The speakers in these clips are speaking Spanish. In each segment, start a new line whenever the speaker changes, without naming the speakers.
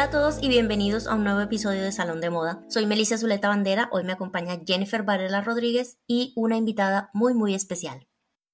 Hola a todos y bienvenidos a un nuevo episodio de Salón de Moda. Soy Melissa Zuleta Bandera, hoy me acompaña Jennifer Varela Rodríguez y una invitada muy muy especial.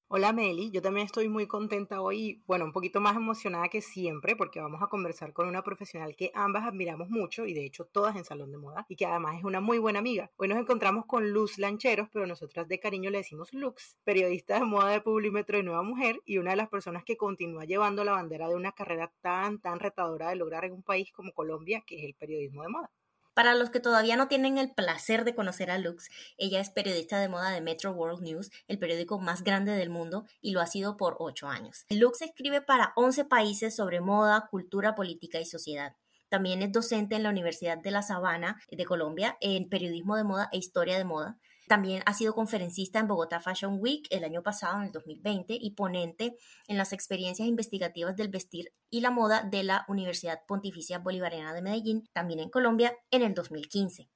Hola Meli, yo también estoy muy contenta hoy, bueno, un poquito más emocionada que siempre porque vamos a conversar con una profesional que ambas admiramos mucho y de hecho todas en Salón de Moda y que además es una muy buena amiga. Hoy nos encontramos con Luz Lancheros, pero nosotras de cariño le decimos Lux, periodista de moda de Publimetro y Nueva Mujer y una de las personas que continúa llevando la bandera de una carrera tan, tan retadora de lograr en un país como Colombia, que es el periodismo de moda.
Para los que todavía no tienen el placer de conocer a Lux, ella es periodista de moda de Metro World News, el periódico más grande del mundo, y lo ha sido por ocho años. Lux escribe para 11 países sobre moda, cultura, política y sociedad. También es docente en la Universidad de La Sabana de Colombia en periodismo de moda e historia de moda. También ha sido conferencista en Bogotá Fashion Week el año pasado, en el 2020, y ponente en las experiencias investigativas del vestir y la moda de la Universidad Pontificia Bolivariana de Medellín, también en Colombia, en el 2015.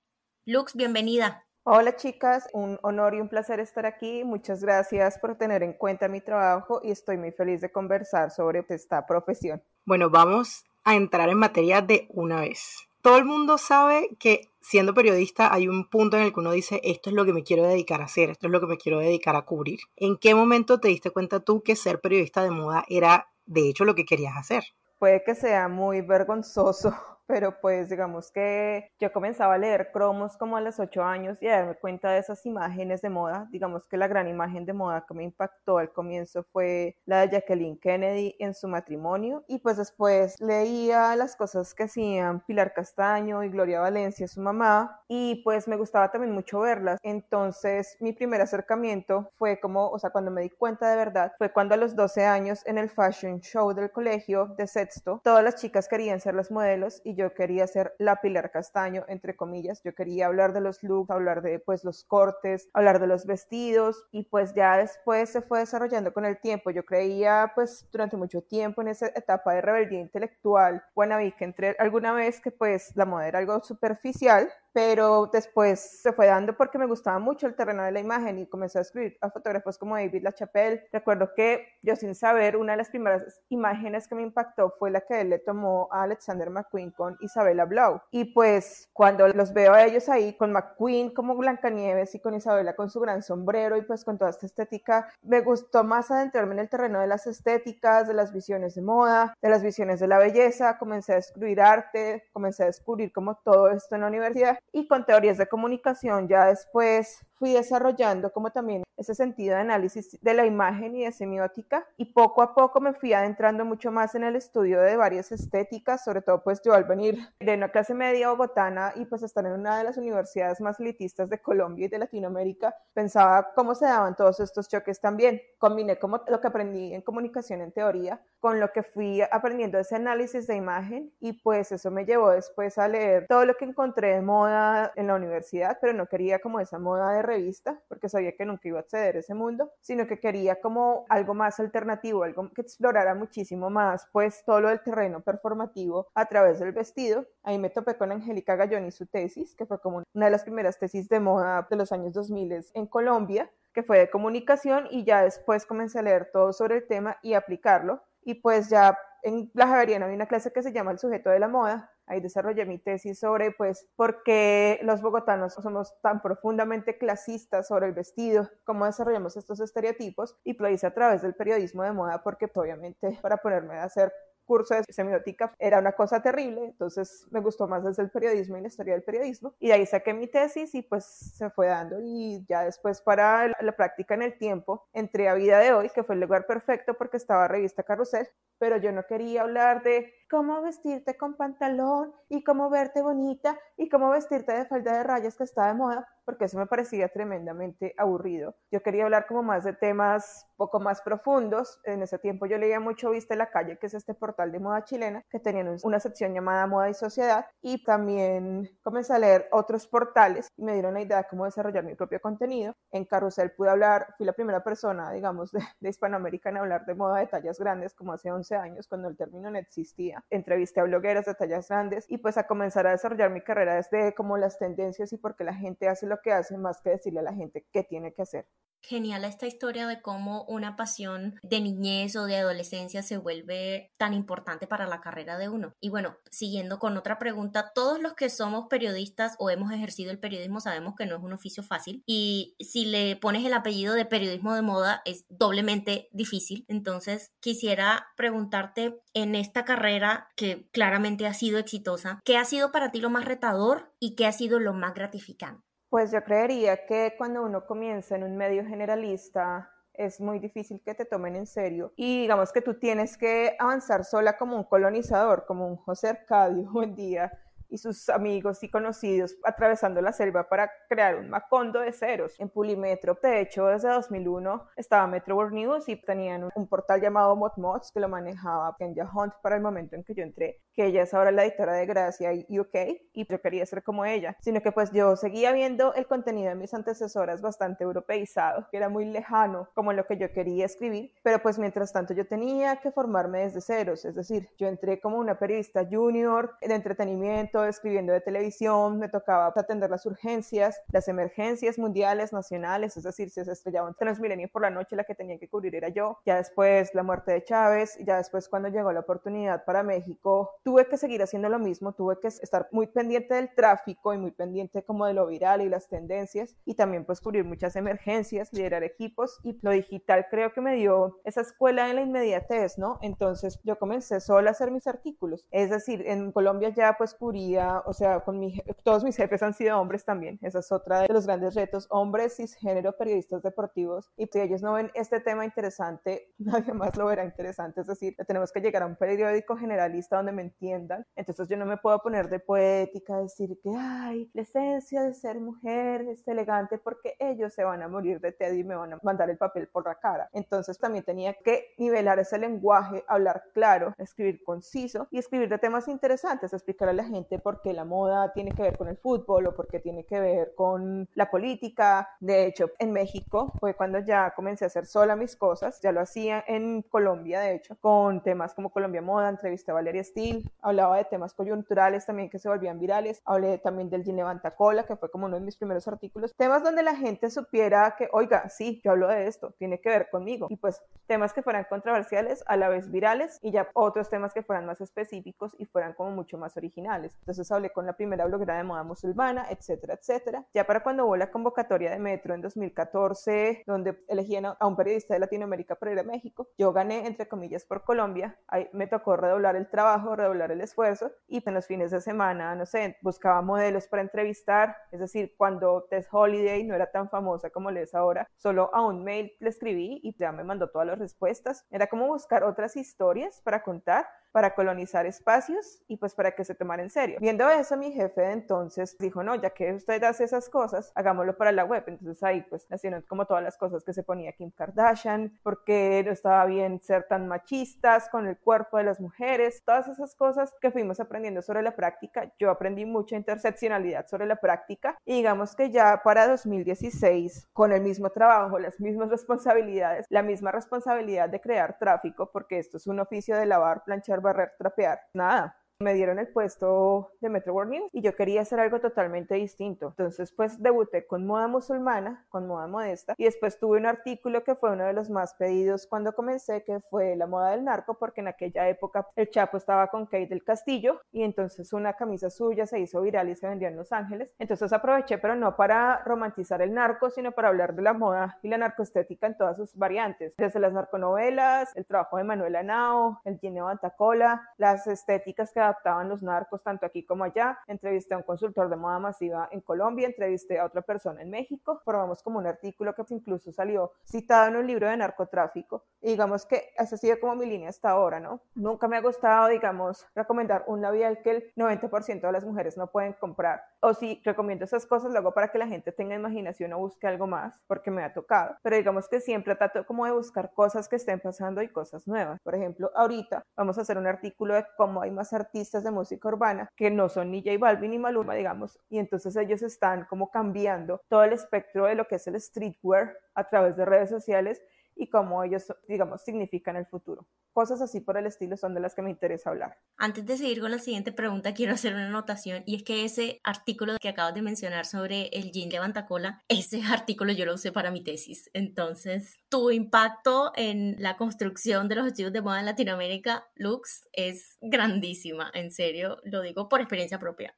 Lux, bienvenida.
Hola chicas, un honor y un placer estar aquí. Muchas gracias por tener en cuenta mi trabajo y estoy muy feliz de conversar sobre esta profesión.
Bueno, vamos a entrar en materia de una vez todo el mundo sabe que siendo periodista hay un punto en el que uno dice, esto es lo que me quiero dedicar a hacer, esto es lo que me quiero dedicar a cubrir. ¿En qué momento te diste cuenta tú que ser periodista de moda era de hecho lo que querías hacer?
Puede que sea muy vergonzoso pero pues digamos que yo comenzaba a leer cromos como a los ocho años y a darme cuenta de esas imágenes de moda. Digamos que la gran imagen de moda que me impactó al comienzo fue la de Jacqueline Kennedy en su matrimonio y pues después leía las cosas que hacían Pilar Castaño y Gloria Valencia, su mamá, y pues me gustaba también mucho verlas. Entonces mi primer acercamiento fue como, o sea, cuando me di cuenta de verdad, fue cuando a los 12 años en el fashion show del colegio de sexto, todas las chicas querían ser las modelos y yo quería ser la Pilar Castaño, entre comillas, yo quería hablar de los looks, hablar de pues los cortes, hablar de los vestidos y pues ya después se fue desarrollando con el tiempo. Yo creía pues durante mucho tiempo en esa etapa de rebeldía intelectual, vi que entré alguna vez que pues la moda era algo superficial, pero después se fue dando porque me gustaba mucho el terreno de la imagen y comencé a escribir a fotógrafos como David LaChapelle. Recuerdo que yo sin saber, una de las primeras imágenes que me impactó fue la que él le tomó a Alexander McQueen con Isabella Blau. Y pues cuando los veo a ellos ahí con McQueen como Blancanieves y con Isabella con su gran sombrero y pues con toda esta estética, me gustó más adentrarme en el terreno de las estéticas, de las visiones de moda, de las visiones de la belleza. Comencé a escribir arte, comencé a descubrir como todo esto en la universidad y con teorías de comunicación ya después fui desarrollando como también ese sentido de análisis de la imagen y de semiótica y poco a poco me fui adentrando mucho más en el estudio de varias estéticas, sobre todo pues yo al venir de una clase media bogotana y pues estar en una de las universidades más elitistas de Colombia y de Latinoamérica, pensaba cómo se daban todos estos choques también. Combiné como lo que aprendí en comunicación en teoría con lo que fui aprendiendo ese análisis de imagen y pues eso me llevó después a leer todo lo que encontré de moda en la universidad, pero no quería como esa moda de revista, porque sabía que nunca iba a acceder ese mundo, sino que quería como algo más alternativo, algo que explorara muchísimo más, pues todo lo del terreno performativo a través del vestido. Ahí me topé con Angélica Gallón y su tesis, que fue como una de las primeras tesis de moda de los años 2000 en Colombia, que fue de comunicación y ya después comencé a leer todo sobre el tema y aplicarlo. Y pues ya en la Javeriana hay una clase que se llama El sujeto de la moda, ahí desarrollé mi tesis sobre, pues, por qué los bogotanos somos tan profundamente clasistas sobre el vestido, cómo desarrollamos estos estereotipos, y lo hice a través del periodismo de moda, porque obviamente para ponerme a hacer curso de semiótica era una cosa terrible, entonces me gustó más desde el periodismo y la historia del periodismo, y de ahí saqué mi tesis y pues se fue dando, y ya después para la práctica en el tiempo entré a Vida de Hoy, que fue el lugar perfecto porque estaba revista Carrusel, pero yo no quería hablar de cómo vestirte con pantalón y cómo verte bonita y cómo vestirte de falda de rayas que está de moda, porque eso me parecía tremendamente aburrido. Yo quería hablar como más de temas poco más profundos. En ese tiempo yo leía mucho Viste la Calle, que es este portal de moda chilena, que tenían una sección llamada Moda y Sociedad, y también comencé a leer otros portales y me dieron la idea de cómo desarrollar mi propio contenido. En Carrusel pude hablar, fui la primera persona, digamos, de, de Hispanoamérica en hablar de moda de tallas grandes, como hace 11 años, cuando el término no existía. Entrevisté a blogueras de tallas grandes y pues a comenzar a desarrollar mi carrera desde como las tendencias y por qué la gente hace lo que hace más que decirle a la gente qué tiene que hacer.
Genial esta historia de cómo una pasión de niñez o de adolescencia se vuelve tan importante para la carrera de uno. Y bueno, siguiendo con otra pregunta, todos los que somos periodistas o hemos ejercido el periodismo sabemos que no es un oficio fácil y si le pones el apellido de periodismo de moda es doblemente difícil. Entonces quisiera preguntarte en esta carrera que claramente ha sido exitosa, ¿qué ha sido para ti lo más retador y qué ha sido lo más gratificante?
Pues yo creería que cuando uno comienza en un medio generalista es muy difícil que te tomen en serio. Y digamos que tú tienes que avanzar sola como un colonizador, como un José Arcadio buen día y sus amigos y conocidos atravesando la selva para crear un Macondo de ceros en Pulimetro. De hecho, desde 2001 estaba Metro World News y tenían un, portal llamado ModMods que lo manejaba Kenya Hunt para el momento en que yo entré, que ella es ahora la editora de Gracia y UK y yo quería ser como ella, sino que pues yo seguía viendo el contenido de mis antecesoras bastante europeizado, que era muy lejano como lo que yo quería escribir, pero pues mientras tanto yo tenía que formarme desde ceros, es decir, yo entré como una periodista junior de entretenimiento, escribiendo de televisión, me tocaba atender las urgencias, las emergencias mundiales, nacionales, es decir, si se estrellaba un Transmilenio por la noche, la que tenía que cubrir era yo. Ya después la muerte de Chávez, ya después cuando llegó la oportunidad para México, tuve que seguir haciendo lo mismo, tuve que estar muy pendiente del tráfico y muy pendiente como de lo viral y las tendencias y también pues cubrir muchas emergencias, liderar equipos y lo digital creo que me dio esa escuela en la inmediatez, ¿no? Entonces yo comencé sola a hacer mis artículos, es decir, en Colombia ya pues cubrí o sea, con mi, todos mis jefes han sido hombres también, esa es otra de los grandes retos, hombres cisgénero, periodistas deportivos, y si ellos no ven este tema interesante, nadie más lo verá interesante, es decir, tenemos que llegar a un periódico generalista donde me entiendan, entonces yo no me puedo poner de poética, decir que, ay, la esencia de ser mujer es elegante porque ellos se van a morir de tedio y me van a mandar el papel por la cara, entonces también tenía que nivelar ese lenguaje, hablar claro, escribir conciso y escribir de temas interesantes, explicar a la gente porque la moda tiene que ver con el fútbol o porque tiene que ver con la política. De hecho, en México fue cuando ya comencé a hacer sola mis cosas, ya lo hacía en Colombia, de hecho, con temas como Colombia Moda, entrevisté a Valeria Steele, hablaba de temas coyunturales también que se volvían virales, hablé también del Gin Levanta Cola, que fue como uno de mis primeros artículos, temas donde la gente supiera que, oiga, sí, yo hablo de esto, tiene que ver conmigo, y pues temas que fueran controversiales, a la vez virales, y ya otros temas que fueran más específicos y fueran como mucho más originales. Entonces hablé con la primera bloguera de moda musulmana, etcétera, etcétera. Ya para cuando hubo la convocatoria de Metro en 2014, donde elegían a un periodista de Latinoamérica para ir a México, yo gané, entre comillas, por Colombia. Ahí me tocó redoblar el trabajo, redoblar el esfuerzo y en los fines de semana, no sé, buscaba modelos para entrevistar. Es decir, cuando Tess Holiday no era tan famosa como le es ahora, solo a un mail le escribí y ya me mandó todas las respuestas. Era como buscar otras historias para contar para colonizar espacios y pues para que se tomara en serio. Viendo eso, mi jefe de entonces dijo, no, ya que usted hace esas cosas, hagámoslo para la web. Entonces ahí pues nacieron como todas las cosas que se ponía Kim Kardashian, porque no estaba bien ser tan machistas con el cuerpo de las mujeres, todas esas cosas que fuimos aprendiendo sobre la práctica. Yo aprendí mucha interseccionalidad sobre la práctica y digamos que ya para 2016, con el mismo trabajo, las mismas responsabilidades, la misma responsabilidad de crear tráfico, porque esto es un oficio de lavar, planchar, barrer, trapear, nada me dieron el puesto de Metro World News y yo quería hacer algo totalmente distinto. Entonces, pues debuté con moda musulmana, con moda modesta y después tuve un artículo que fue uno de los más pedidos cuando comencé, que fue la moda del narco, porque en aquella época el Chapo estaba con Kate del Castillo y entonces una camisa suya se hizo viral y se vendió en Los Ángeles. Entonces aproveché, pero no para romantizar el narco, sino para hablar de la moda y la narcoestética en todas sus variantes, desde las narconovelas, el trabajo de Manuel Anao, el Gine Bantacola, las estéticas que adaptaban los narcos tanto aquí como allá. Entrevisté a un consultor de moda masiva en Colombia, entrevisté a otra persona en México, formamos como un artículo que incluso salió citado en un libro de narcotráfico. Y digamos que esa ha sido como mi línea hasta ahora, ¿no? Nunca me ha gustado, digamos, recomendar un labial que el 90% de las mujeres no pueden comprar. O si recomiendo esas cosas, luego para que la gente tenga imaginación o busque algo más, porque me ha tocado. Pero digamos que siempre trato como de buscar cosas que estén pasando y cosas nuevas. Por ejemplo, ahorita vamos a hacer un artículo de cómo hay más artistas de música urbana que no son ni J Balvin ni Maluma, digamos, y entonces ellos están como cambiando todo el espectro de lo que es el streetwear a través de redes sociales y cómo ellos, digamos, significan el futuro. Cosas así por el estilo son de las que me interesa hablar.
Antes de seguir con la siguiente pregunta, quiero hacer una anotación y es que ese artículo que acabas de mencionar sobre el jean levantacola, ese artículo yo lo usé para mi tesis. Entonces, tu impacto en la construcción de los estilos de moda en Latinoamérica, Lux, es grandísima, en serio, lo digo por experiencia propia.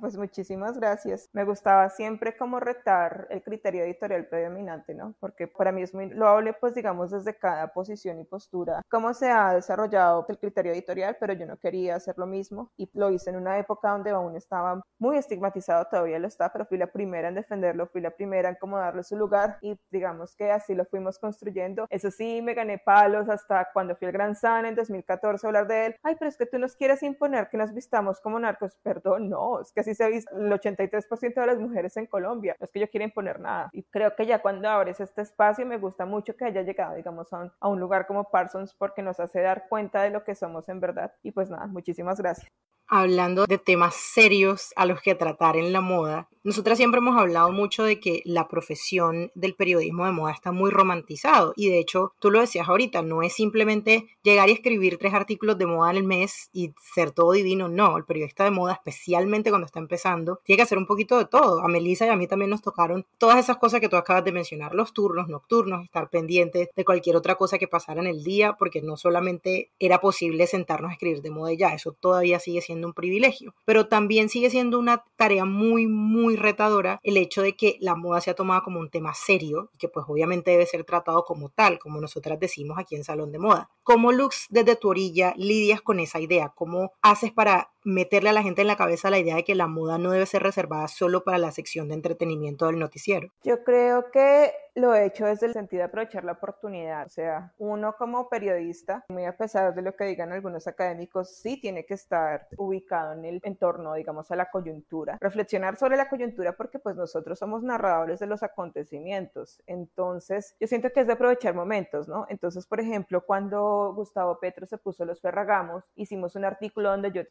Pues muchísimas gracias. Me gustaba siempre como retar el criterio editorial predominante, ¿no? Porque para mí es muy loable, pues digamos, desde cada posición y postura, cómo se ha desarrollado el criterio editorial, pero yo no quería hacer lo mismo y lo hice en una época donde aún estaba muy estigmatizado, todavía lo está, pero fui la primera en defenderlo, fui la primera en como darle su lugar y digamos que así lo fuimos construyendo. Eso sí, me gané palos hasta cuando fui al Gran San en 2014 a hablar de él. Ay, pero es que tú nos quieres imponer que nos vistamos como narcos. Perdón, no, que así se ha el 83% de las mujeres en Colombia, no es que yo quiera imponer nada. Y creo que ya cuando abres este espacio me gusta mucho que haya llegado, digamos, a un, a un lugar como Parsons porque nos hace dar cuenta de lo que somos en verdad. Y pues nada, muchísimas gracias
hablando de temas serios a los que tratar en la moda, nosotras siempre hemos hablado mucho de que la profesión del periodismo de moda está muy romantizado y de hecho tú lo decías ahorita, no es simplemente llegar y escribir tres artículos de moda en el mes y ser todo divino, no, el periodista de moda, especialmente cuando está empezando, tiene que hacer un poquito de todo. A Melissa y a mí también nos tocaron todas esas cosas que tú acabas de mencionar, los turnos nocturnos, estar pendientes de cualquier otra cosa que pasara en el día, porque no solamente era posible sentarnos a escribir de moda ya, eso todavía sigue siendo un privilegio, pero también sigue siendo una tarea muy, muy retadora el hecho de que la moda sea tomada como un tema serio y que pues obviamente debe ser tratado como tal, como nosotras decimos aquí en Salón de Moda. ¿Cómo Lux desde tu orilla lidias con esa idea? ¿Cómo haces para meterle a la gente en la cabeza la idea de que la moda no debe ser reservada solo para la sección de entretenimiento del noticiero?
Yo creo que lo he hecho desde el sentido de aprovechar la oportunidad. O sea, uno como periodista, muy a pesar de lo que digan algunos académicos, sí tiene que estar ubicado en el entorno, digamos, a la coyuntura. Reflexionar sobre la coyuntura porque pues nosotros somos narradores de los acontecimientos. Entonces, yo siento que es de aprovechar momentos, ¿no? Entonces, por ejemplo, cuando Gustavo Petro se puso los Ferragamos, hicimos un artículo donde yo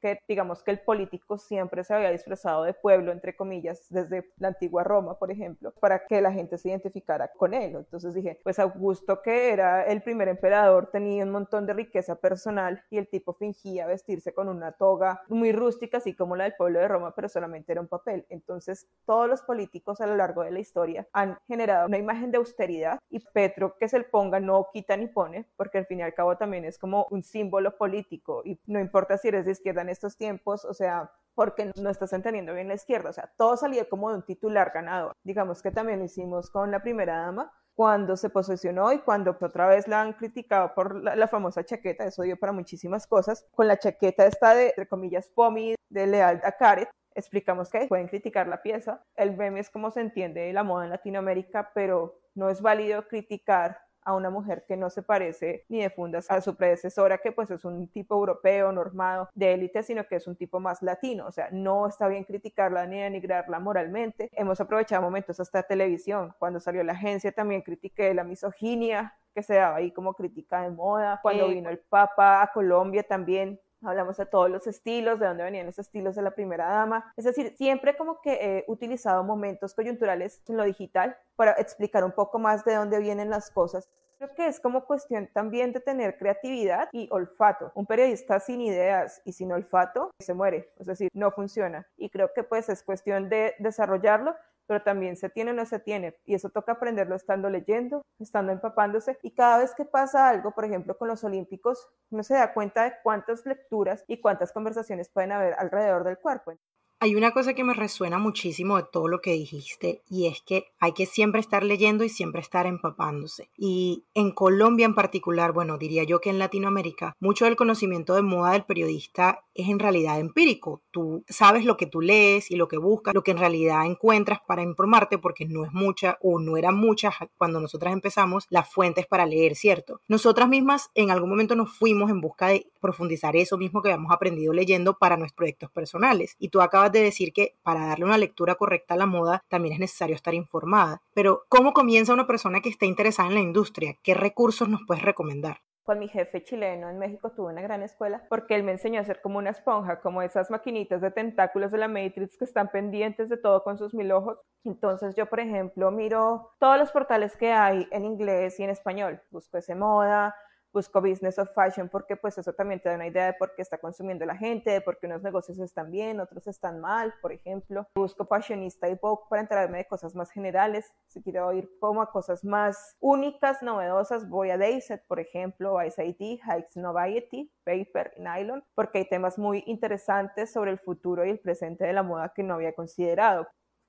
que, digamos, que el político siempre se había disfrazado de pueblo, entre comillas, desde la antigua Roma, por ejemplo, para que la gente se identificara con él. Entonces dije, pues Augusto, que era el primer emperador, tenía un montón de riqueza personal y el tipo fingía vestirse con una toga muy rústica, así como la del pueblo de Roma, pero solamente era un papel. Entonces todos los políticos a lo largo de la historia han generado una imagen de austeridad y Petro que se le ponga no quita ni pone, porque al fin y al cabo también es como un símbolo político y no importa si eres de izquierda en estos tiempos, o sea, porque no estás entendiendo bien la izquierda. O sea, todo salía como de un titular ganador. Digamos que también lo hicimos con la primera dama cuando se posicionó y cuando otra vez la han criticado por la, famosa chaqueta, eso dio para muchísimas cosas, con la chaqueta esta de, entre comillas, POMI de Leal Caret, explicamos que pueden criticar la pieza, el meme es como se entiende la moda en Latinoamérica, pero no es válido criticar a una mujer que no se parece ni de fundas a su predecesora, que pues es un tipo europeo, normado, de élite, sino que es un tipo más latino. O sea, no está bien criticarla ni denigrarla moralmente. Hemos aprovechado momentos hasta televisión. Cuando salió la agencia también critiqué la misoginia que se daba ahí como crítica de moda. Cuando vino el Papa a Colombia también hablamos de todos los estilos, de dónde venían los estilos de la primera dama. Es decir, siempre como que he utilizado momentos coyunturales en lo digital para explicar un poco más de dónde vienen las cosas. Creo que es como cuestión también de tener creatividad y olfato. Un periodista sin ideas y sin olfato se muere, es decir, no funciona. Y creo que pues es cuestión de desarrollarlo, pero también se tiene o no se tiene. Y eso toca aprenderlo estando leyendo, estando empapándose. Y cada vez que pasa algo, por ejemplo, con los olímpicos, uno se da cuenta de cuántas lecturas y cuántas conversaciones pueden haber alrededor del cuerpo.
Hay una cosa que me resuena muchísimo de todo lo que dijiste y es que hay que siempre estar leyendo y siempre estar empapándose. Y en Colombia en particular, bueno, diría yo que en Latinoamérica, mucho del conocimiento de moda del periodista es en realidad empírico. Tú sabes lo que tú lees y lo que buscas, lo que en realidad encuentras para informarte, porque no es mucha o no eran muchas cuando nosotras empezamos las fuentes para leer, ¿cierto? Nosotras mismas en algún momento nos fuimos en busca de profundizar eso mismo que habíamos aprendido leyendo para nuestros proyectos personales. Y tú acabas de decir que para darle una lectura correcta a la moda también es necesario estar informada. Pero ¿cómo comienza una persona que está interesada en la industria? ¿Qué recursos nos puedes recomendar?
con mi jefe chileno en México tuve una gran escuela porque él me enseñó a ser como una esponja, como esas maquinitas de tentáculos de la Matrix que están pendientes de todo con sus mil ojos. Entonces yo, por ejemplo, miro todos los portales que hay en inglés y en español. Busco ese moda, busco business of fashion porque pues eso también te da una idea de por qué está consumiendo la gente, de por qué unos negocios están bien, otros están mal, por ejemplo. Busco fashionista y Vogue para enterarme de cosas más generales. Si quiero ir como a cosas más únicas, novedosas, voy a Dayset, por ejemplo, a SIT, Hikes Noviety, Paper, Nylon, porque hay temas muy interesantes sobre el futuro y el presente de la moda que no había considerado.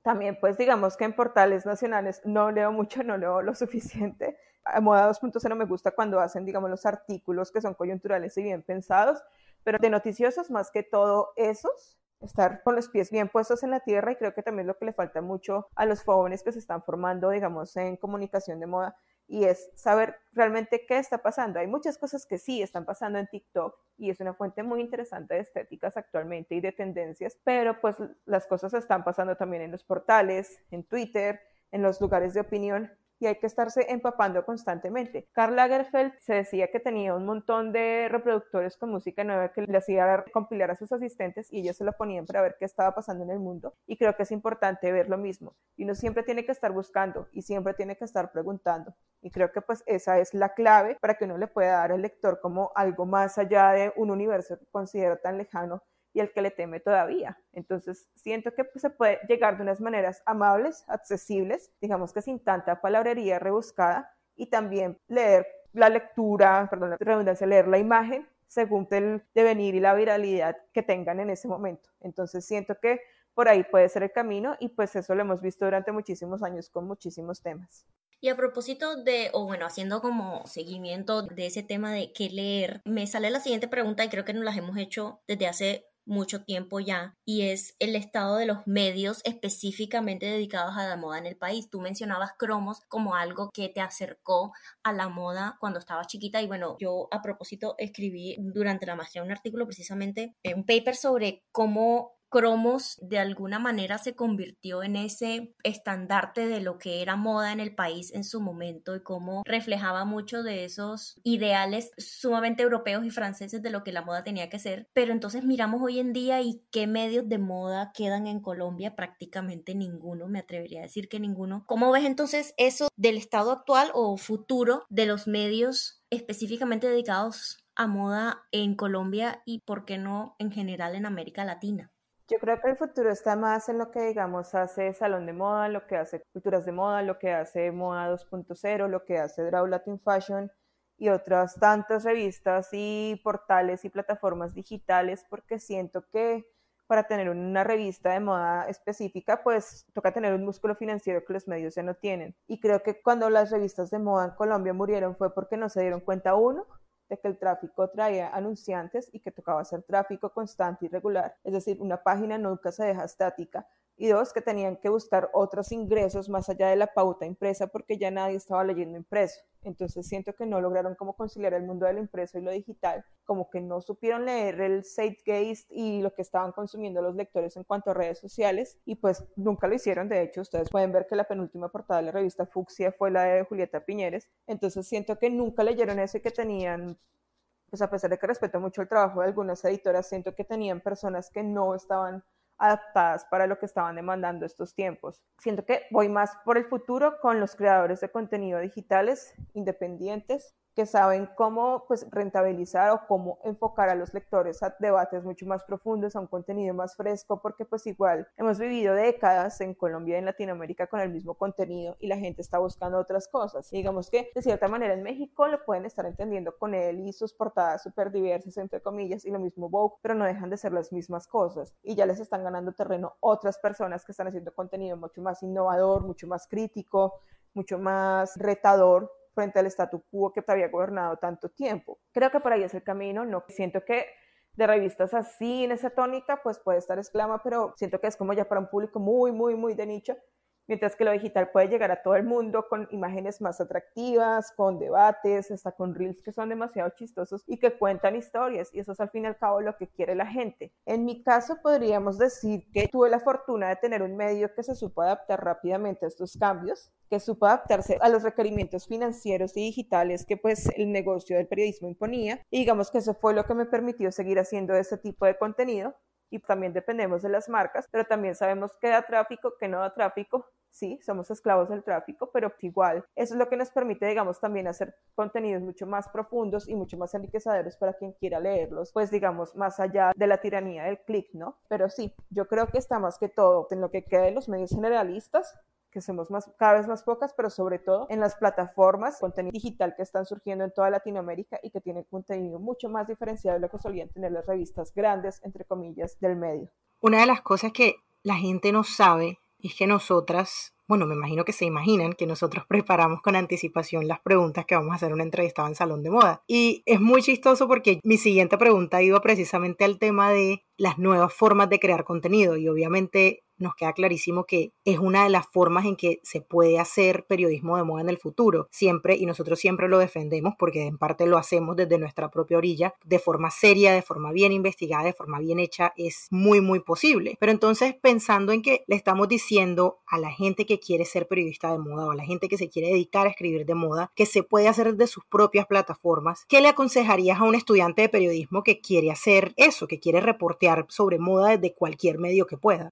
También, pues digamos que en portales nacionales no leo mucho, no leo lo suficiente, a Moda 2.0 me gusta cuando hacen, digamos, los artículos que son coyunturales y bien pensados, pero de noticiosos más que todo esos, estar con los pies bien puestos en la tierra y creo que también lo que le falta mucho a los jóvenes que se están formando, digamos, en comunicación de moda y es saber realmente qué está pasando. Hay muchas cosas que sí están pasando en TikTok y es una fuente muy interesante de estéticas actualmente y de tendencias, pero pues las cosas están pasando también en los portales, en Twitter, en los lugares de opinión y hay que estarse empapando constantemente. Karl Lagerfeld se decía que tenía un montón de reproductores con música nueva que le hacía compilar a sus asistentes y ellos se lo ponían para ver qué estaba pasando en el mundo. Y creo que es importante ver lo mismo. Y uno siempre tiene que estar buscando y siempre tiene que estar preguntando. Y creo que pues esa es la clave para que uno le pueda dar al lector como algo más allá de un universo que considera tan lejano y el que le teme todavía. Entonces, siento que pues, se puede llegar de unas maneras amables, accesibles, digamos que sin tanta palabrería rebuscada, y también leer la lectura, perdón, la redundancia, leer la imagen según el devenir y la viralidad que tengan en ese momento. Entonces, siento que por ahí puede ser el camino y pues eso lo hemos visto durante muchísimos años con muchísimos temas.
Y a propósito de, o bueno, haciendo como seguimiento de ese tema de qué leer, me sale la siguiente pregunta y creo que nos las hemos hecho desde hace mucho tiempo ya y es el estado de los medios específicamente dedicados a la moda en el país. Tú mencionabas cromos como algo que te acercó a la moda cuando estabas chiquita y bueno, yo a propósito escribí durante la maestría un artículo precisamente, un paper sobre cómo Cromos de alguna manera se convirtió en ese estandarte de lo que era moda en el país en su momento y cómo reflejaba mucho de esos ideales sumamente europeos y franceses de lo que la moda tenía que ser. Pero entonces miramos hoy en día y qué medios de moda quedan en Colombia, prácticamente ninguno, me atrevería a decir que ninguno. ¿Cómo ves entonces eso del estado actual o futuro de los medios específicamente dedicados a moda en Colombia y por qué no en general en América Latina?
Yo creo que el futuro está más en lo que, digamos, hace Salón de Moda, lo que hace Culturas de Moda, lo que hace Moda 2.0, lo que hace Draw Latin Fashion y otras tantas revistas y portales y plataformas digitales, porque siento que para tener una revista de moda específica, pues toca tener un músculo financiero que los medios ya no tienen. Y creo que cuando las revistas de moda en Colombia murieron fue porque no se dieron cuenta, uno, de que el tráfico traía anunciantes y que tocaba hacer tráfico constante y regular, es decir, una página nunca se deja estática, y dos, que tenían que buscar otros ingresos más allá de la pauta impresa porque ya nadie estaba leyendo impreso. Entonces siento que no lograron como conciliar el mundo del impreso y lo digital, como que no supieron leer el Zeitgeist y lo que estaban consumiendo los lectores en cuanto a redes sociales y pues nunca lo hicieron. De hecho, ustedes pueden ver que la penúltima portada de la revista Fucsia fue la de Julieta Piñeres. Entonces siento que nunca leyeron ese que tenían pues a pesar de que respeto mucho el trabajo de algunas editoras, siento que tenían personas que no estaban adaptadas para lo que estaban demandando estos tiempos. Siento que voy más por el futuro con los creadores de contenido digitales independientes que saben cómo pues, rentabilizar o cómo enfocar a los lectores a debates mucho más profundos, a un contenido más fresco, porque pues igual hemos vivido décadas en Colombia y en Latinoamérica con el mismo contenido y la gente está buscando otras cosas. digamos que de cierta manera en México lo pueden estar entendiendo con él y sus portadas súper diversas, entre comillas, y lo mismo Vogue, pero no dejan de ser las mismas cosas. Y ya les están ganando terreno otras personas que están haciendo contenido mucho más innovador, mucho más crítico, mucho más retador frente al statu quo que te había gobernado tanto tiempo. Creo que por ahí es el camino, no siento que de revistas así en esa tónica, pues puede estar exclama, pero siento que es como ya para un público muy, muy, muy de nicho mientras que lo digital puede llegar a todo el mundo con imágenes más atractivas, con debates, hasta con reels que son demasiado chistosos y que cuentan historias, y eso es al fin y al cabo lo que quiere la gente. En mi caso podríamos decir que tuve la fortuna de tener un medio que se supo adaptar rápidamente a estos cambios, que supo adaptarse a los requerimientos financieros y digitales que pues el negocio del periodismo imponía, y digamos que eso fue lo que me permitió seguir haciendo este tipo de contenido, y también dependemos de las marcas, pero también sabemos que da tráfico, que no da tráfico, sí, somos esclavos del tráfico, pero igual eso es lo que nos permite, digamos, también hacer contenidos mucho más profundos y mucho más enriquecedores para quien quiera leerlos, pues digamos, más allá de la tiranía del clic, ¿no? Pero sí, yo creo que está más que todo en lo que queda de los medios generalistas, que somos más, cada vez más pocas, pero sobre todo en las plataformas, contenido digital que están surgiendo en toda Latinoamérica y que tienen contenido mucho más diferenciado de lo que solían tener las revistas grandes, entre comillas, del medio.
Una de las cosas que la gente no sabe es que nosotras, bueno, me imagino que se imaginan que nosotros preparamos con anticipación las preguntas que vamos a hacer una entrevista en Salón de Moda. Y es muy chistoso porque mi siguiente pregunta iba precisamente al tema de las nuevas formas de crear contenido y obviamente nos queda clarísimo que es una de las formas en que se puede hacer periodismo de moda en el futuro. Siempre, y nosotros siempre lo defendemos porque en parte lo hacemos desde nuestra propia orilla, de forma seria, de forma bien investigada, de forma bien hecha, es muy, muy posible. Pero entonces, pensando en que le estamos diciendo a la gente que quiere ser periodista de moda o a la gente que se quiere dedicar a escribir de moda, que se puede hacer desde sus propias plataformas, ¿qué le aconsejarías a un estudiante de periodismo que quiere hacer eso, que quiere reportear sobre moda desde cualquier medio que pueda?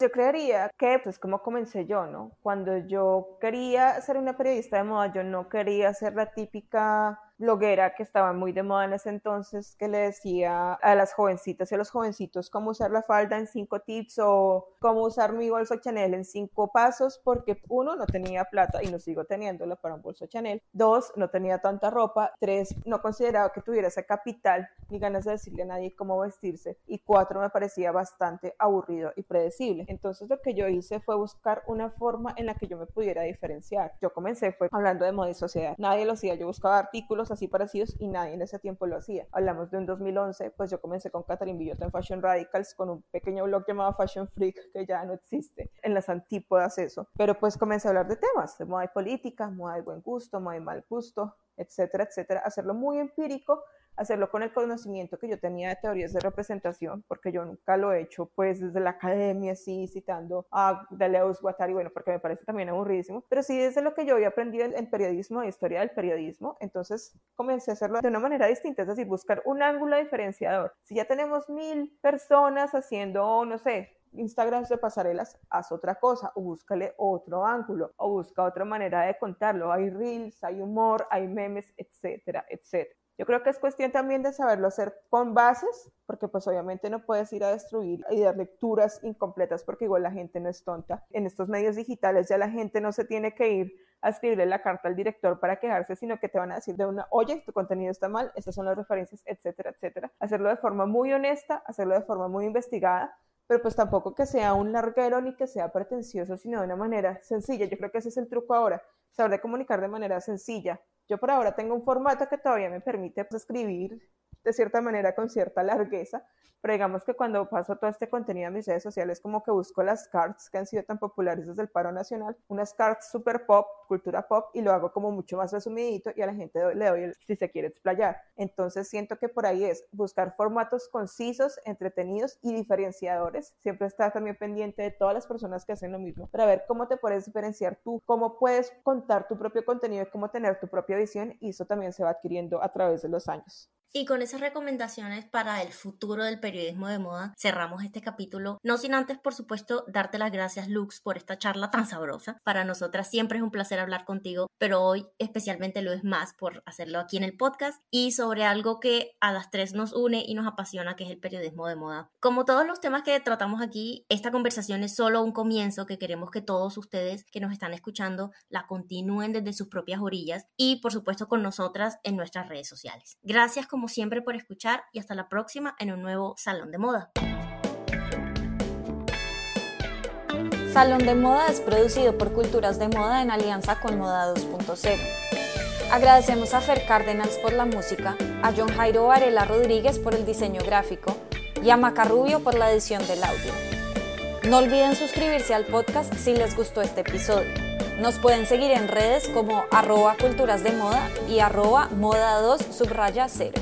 Yo creería que, pues como comencé yo, ¿no? Cuando yo quería ser una periodista de moda, yo no quería ser la típica bloguera que estaba muy de moda en ese entonces que le decía a las jovencitas y a los jovencitos cómo usar la falda en cinco tips o cómo usar mi bolso Chanel en cinco pasos porque uno no tenía plata y no sigo teniéndola para un bolso Chanel, dos no tenía tanta ropa, tres no consideraba que tuviera ese capital ni ganas de decirle a nadie cómo vestirse y cuatro me parecía bastante aburrido y predecible. Entonces lo que yo hice fue buscar una forma en la que yo me pudiera diferenciar. Yo comencé fue hablando de moda y sociedad. Nadie lo hacía, yo buscaba artículos así parecidos y nadie en ese tiempo lo hacía. Hablamos de un 2011, pues yo comencé con Catherine Villota en Fashion Radicals con un pequeño blog llamado Fashion Freak que ya no existe en las antípodas eso, pero pues comencé a hablar de temas, de moda y política, moda y buen gusto, moda y mal gusto, etcétera, etcétera, hacerlo muy empírico hacerlo con el conocimiento que yo tenía de teorías de representación, porque yo nunca lo he hecho pues desde la academia, así citando a Deleuze, Guattari, bueno, porque me parece también aburridísimo, pero sí desde lo que yo había aprendido en periodismo e historia del periodismo, entonces comencé a hacerlo de una manera distinta, es decir, buscar un ángulo diferenciador. Si ya tenemos mil personas haciendo, no sé, Instagram de pasarelas, haz otra cosa o búscale otro ángulo o busca otra manera de contarlo. Hay reels, hay humor, hay memes, etcétera, etcétera. Yo creo que es cuestión también de saberlo hacer con bases, porque pues obviamente no puedes ir a destruir y dar lecturas incompletas porque igual la gente no es tonta. En estos medios digitales ya la gente no se tiene que ir a escribirle la carta al director para quejarse, sino que te van a decir de una, oye, tu contenido está mal, estas son las referencias, etcétera, etcétera. Hacerlo de forma muy honesta, hacerlo de forma muy investigada, pero pues tampoco que sea un larguero ni que sea pretencioso, sino de una manera sencilla. Yo creo que ese es el truco ahora, saber de comunicar de manera sencilla, yo por ahora tengo un formato que todavía me permite pues, escribir de cierta manera con cierta largueza, pero digamos que cuando paso todo este contenido a mis redes sociales, como que busco las cards que han sido tan populares desde el paro nacional, unas cards super pop, cultura pop, y lo hago como mucho más resumidito y a la gente le doy si se quiere explayar. Entonces siento que por ahí es buscar formatos concisos, entretenidos y diferenciadores. Siempre estar también pendiente de todas las personas que hacen lo mismo para ver cómo te puedes diferenciar tú, cómo puedes contar tu propio contenido y cómo tener tu propia visión y eso también se va adquiriendo a través de los años.
Y con esas recomendaciones para el futuro del periodismo de moda, cerramos este capítulo. No sin antes, por supuesto, darte las gracias, Lux, por esta charla tan sabrosa. Para nosotras siempre es un placer hablar contigo, pero hoy especialmente lo es más por hacerlo aquí en el podcast y sobre algo que a las tres nos une y nos apasiona, que es el periodismo de moda. Como todos los temas que tratamos aquí, esta conversación es solo un comienzo que queremos que todos ustedes que nos están escuchando la continúen desde sus propias orillas y, por supuesto, con nosotras en nuestras redes sociales. Gracias, como siempre por escuchar y hasta la próxima en un nuevo Salón de Moda.
Salón de Moda es producido por Culturas de Moda en alianza con Moda 2.0. Agradecemos a Fer Cárdenas por la música, a John Jairo Varela Rodríguez por el diseño gráfico y a Macarrubio por la edición del audio. No olviden suscribirse al podcast si les gustó este episodio. Nos pueden seguir en redes como arroba culturas de moda y arroba moda 2 subraya 0.